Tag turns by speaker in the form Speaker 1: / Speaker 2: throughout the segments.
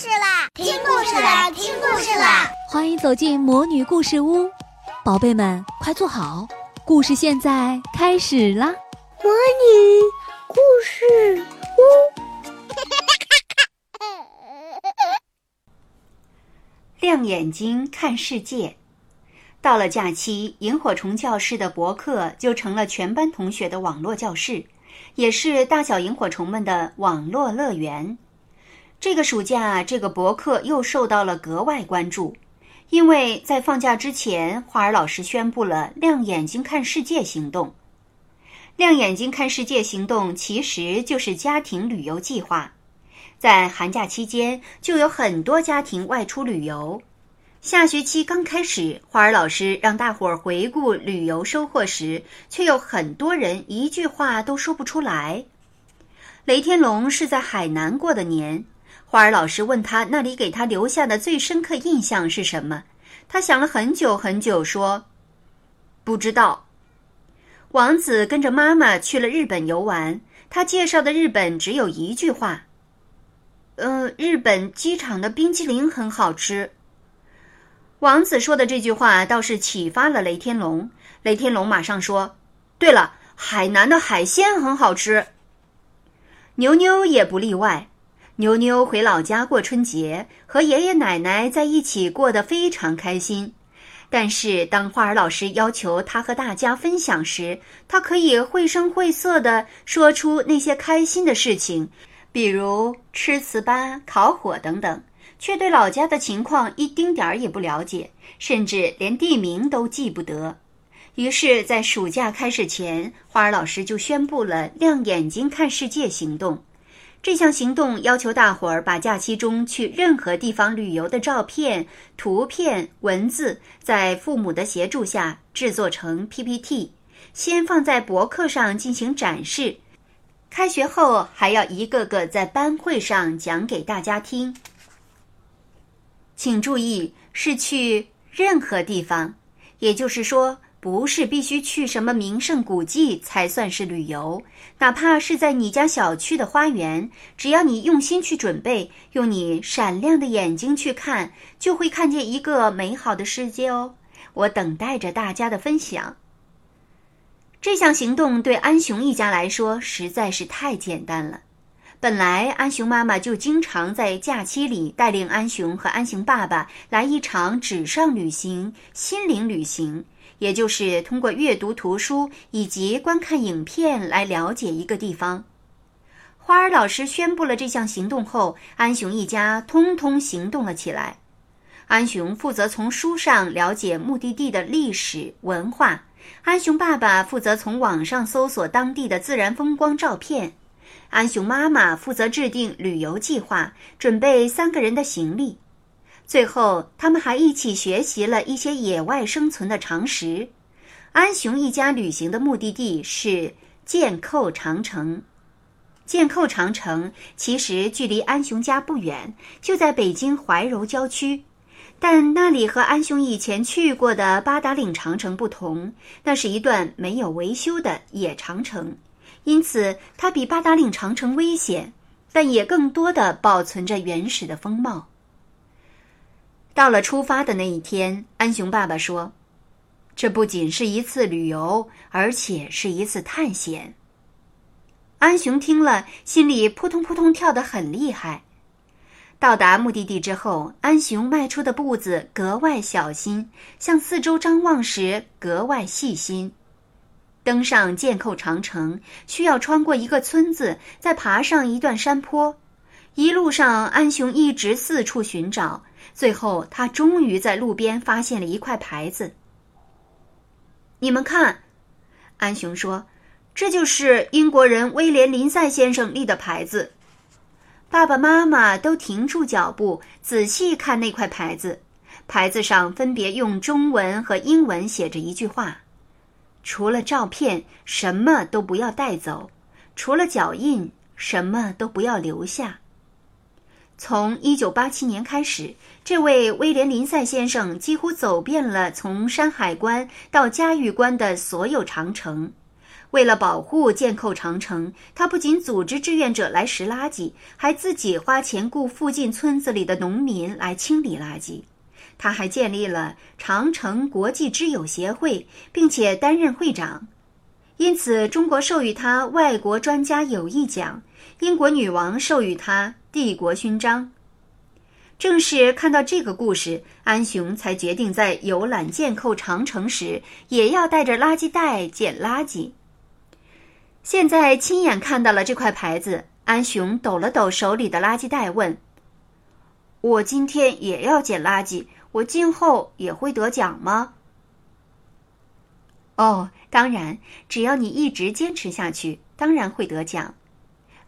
Speaker 1: 事啦！听故事啦！听故事啦！
Speaker 2: 欢迎走进魔女故事屋，宝贝们快坐好，故事现在开始啦！
Speaker 3: 魔女故事屋，
Speaker 4: 亮眼睛看世界。到了假期，萤火虫教室的博客就成了全班同学的网络教室，也是大小萤火虫们的网络乐园。这个暑假，这个博客又受到了格外关注，因为在放假之前，花儿老师宣布了“亮眼睛看世界”行动。“亮眼睛看世界”行动其实就是家庭旅游计划，在寒假期间就有很多家庭外出旅游。下学期刚开始，花儿老师让大伙儿回顾旅游收获时，却有很多人一句话都说不出来。雷天龙是在海南过的年。花儿老师问他：“那里给他留下的最深刻印象是什么？”他想了很久很久，说：“不知道。”王子跟着妈妈去了日本游玩，他介绍的日本只有一句话：“嗯，日本机场的冰淇淋很好吃。”王子说的这句话倒是启发了雷天龙。雷天龙马上说：“对了，海南的海鲜很好吃。”牛牛也不例外。妞妞回老家过春节，和爷爷奶奶在一起过得非常开心。但是，当花儿老师要求他和大家分享时，他可以绘声绘色地说出那些开心的事情，比如吃糍粑、烤火等等，却对老家的情况一丁点儿也不了解，甚至连地名都记不得。于是，在暑假开始前，花儿老师就宣布了“亮眼睛看世界”行动。这项行动要求大伙儿把假期中去任何地方旅游的照片、图片、文字，在父母的协助下制作成 PPT，先放在博客上进行展示。开学后还要一个个在班会上讲给大家听。请注意，是去任何地方，也就是说。不是必须去什么名胜古迹才算是旅游，哪怕是在你家小区的花园，只要你用心去准备，用你闪亮的眼睛去看，就会看见一个美好的世界哦。我等待着大家的分享。这项行动对安雄一家来说实在是太简单了。本来安雄妈妈就经常在假期里带领安雄和安雄爸爸来一场纸上旅行、心灵旅行。也就是通过阅读图书以及观看影片来了解一个地方。花儿老师宣布了这项行动后，安雄一家通通行动了起来。安雄负责从书上了解目的地的历史文化，安雄爸爸负责从网上搜索当地的自然风光照片，安雄妈妈负责制定旅游计划，准备三个人的行李。最后，他们还一起学习了一些野外生存的常识。安雄一家旅行的目的地是箭扣长城。箭扣长城其实距离安雄家不远，就在北京怀柔郊区。但那里和安雄以前去过的八达岭长城不同，那是一段没有维修的野长城，因此它比八达岭长城危险，但也更多的保存着原始的风貌。到了出发的那一天，安雄爸爸说：“这不仅是一次旅游，而且是一次探险。”安雄听了，心里扑通扑通跳得很厉害。到达目的地之后，安雄迈出的步子格外小心，向四周张望时格外细心。登上箭扣长城，需要穿过一个村子，再爬上一段山坡。一路上，安雄一直四处寻找。最后，他终于在路边发现了一块牌子。你们看，安雄说：“这就是英国人威廉林赛先生立的牌子。”爸爸妈妈都停住脚步，仔细看那块牌子。牌子上分别用中文和英文写着一句话：“除了照片，什么都不要带走；除了脚印，什么都不要留下。”从一九八七年开始，这位威廉林赛先生几乎走遍了从山海关到嘉峪关的所有长城。为了保护建寇长城，他不仅组织志愿者来拾垃圾，还自己花钱雇附近村子里的农民来清理垃圾。他还建立了长城国际知友协会，并且担任会长。因此，中国授予他外国专家友谊奖，英国女王授予他帝国勋章。正是看到这个故事，安雄才决定在游览箭扣长城时，也要带着垃圾袋捡垃圾。现在亲眼看到了这块牌子，安雄抖了抖手里的垃圾袋，问：“我今天也要捡垃圾，我今后也会得奖吗？”哦，当然，只要你一直坚持下去，当然会得奖。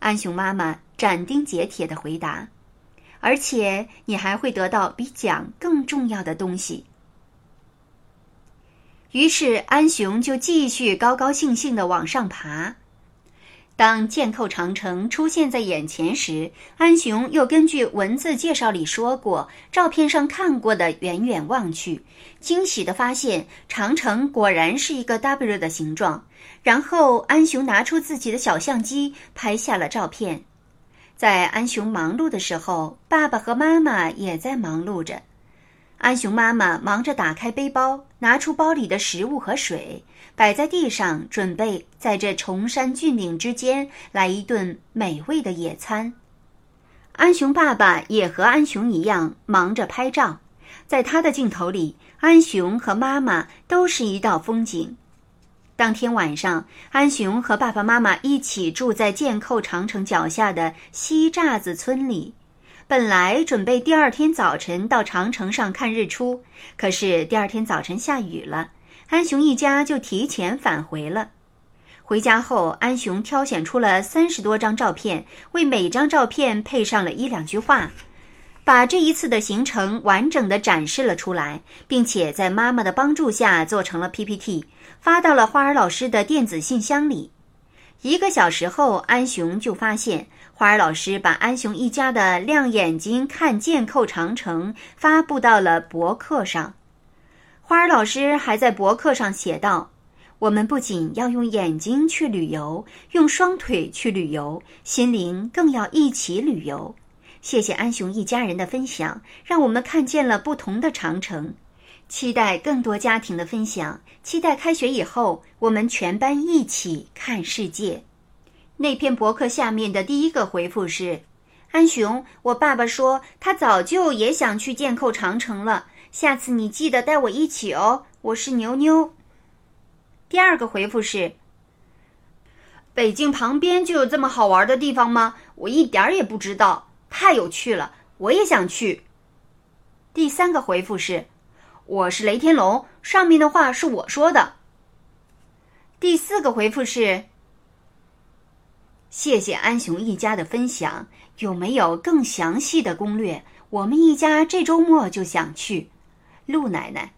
Speaker 4: 安雄妈妈斩钉截铁的回答，而且你还会得到比奖更重要的东西。于是安雄就继续高高兴兴的往上爬。当箭扣长城出现在眼前时，安雄又根据文字介绍里说过、照片上看过的远远望去，惊喜地发现长城果然是一个 W 的形状。然后安雄拿出自己的小相机拍下了照片。在安雄忙碌的时候，爸爸和妈妈也在忙碌着。安雄妈妈忙着打开背包，拿出包里的食物和水。摆在地上，准备在这崇山峻岭之间来一顿美味的野餐。安雄爸爸也和安雄一样忙着拍照，在他的镜头里，安雄和妈妈都是一道风景。当天晚上，安雄和爸爸妈妈一起住在箭扣长城脚下的西栅子村里。本来准备第二天早晨到长城上看日出，可是第二天早晨下雨了。安雄一家就提前返回了。回家后，安雄挑选出了三十多张照片，为每张照片配上了一两句话，把这一次的行程完整的展示了出来，并且在妈妈的帮助下做成了 PPT，发到了花儿老师的电子信箱里。一个小时后，安雄就发现花儿老师把安雄一家的“亮眼睛看剑扣长城”发布到了博客上。花儿老师还在博客上写道：“我们不仅要用眼睛去旅游，用双腿去旅游，心灵更要一起旅游。”谢谢安雄一家人的分享，让我们看见了不同的长城。期待更多家庭的分享，期待开学以后我们全班一起看世界。那篇博客下面的第一个回复是：“安雄，我爸爸说他早就也想去建扣长城了。”下次你记得带我一起哦，我是牛牛。第二个回复是：北京旁边就有这么好玩的地方吗？我一点儿也不知道，太有趣了，我也想去。第三个回复是：我是雷天龙，上面的话是我说的。第四个回复是：谢谢安雄一家的分享，有没有更详细的攻略？我们一家这周末就想去。陆奶奶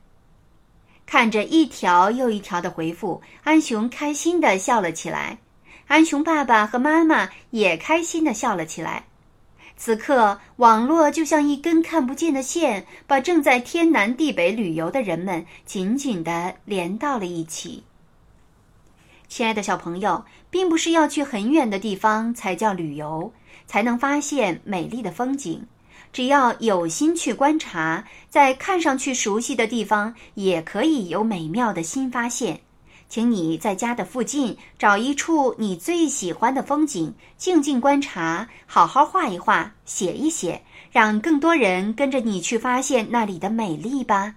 Speaker 4: 看着一条又一条的回复，安雄开心的笑了起来。安雄爸爸和妈妈也开心的笑了起来。此刻，网络就像一根看不见的线，把正在天南地北旅游的人们紧紧的连到了一起。亲爱的小朋友，并不是要去很远的地方才叫旅游，才能发现美丽的风景。只要有心去观察，在看上去熟悉的地方，也可以有美妙的新发现。请你在家的附近找一处你最喜欢的风景，静静观察，好好画一画，写一写，让更多人跟着你去发现那里的美丽吧。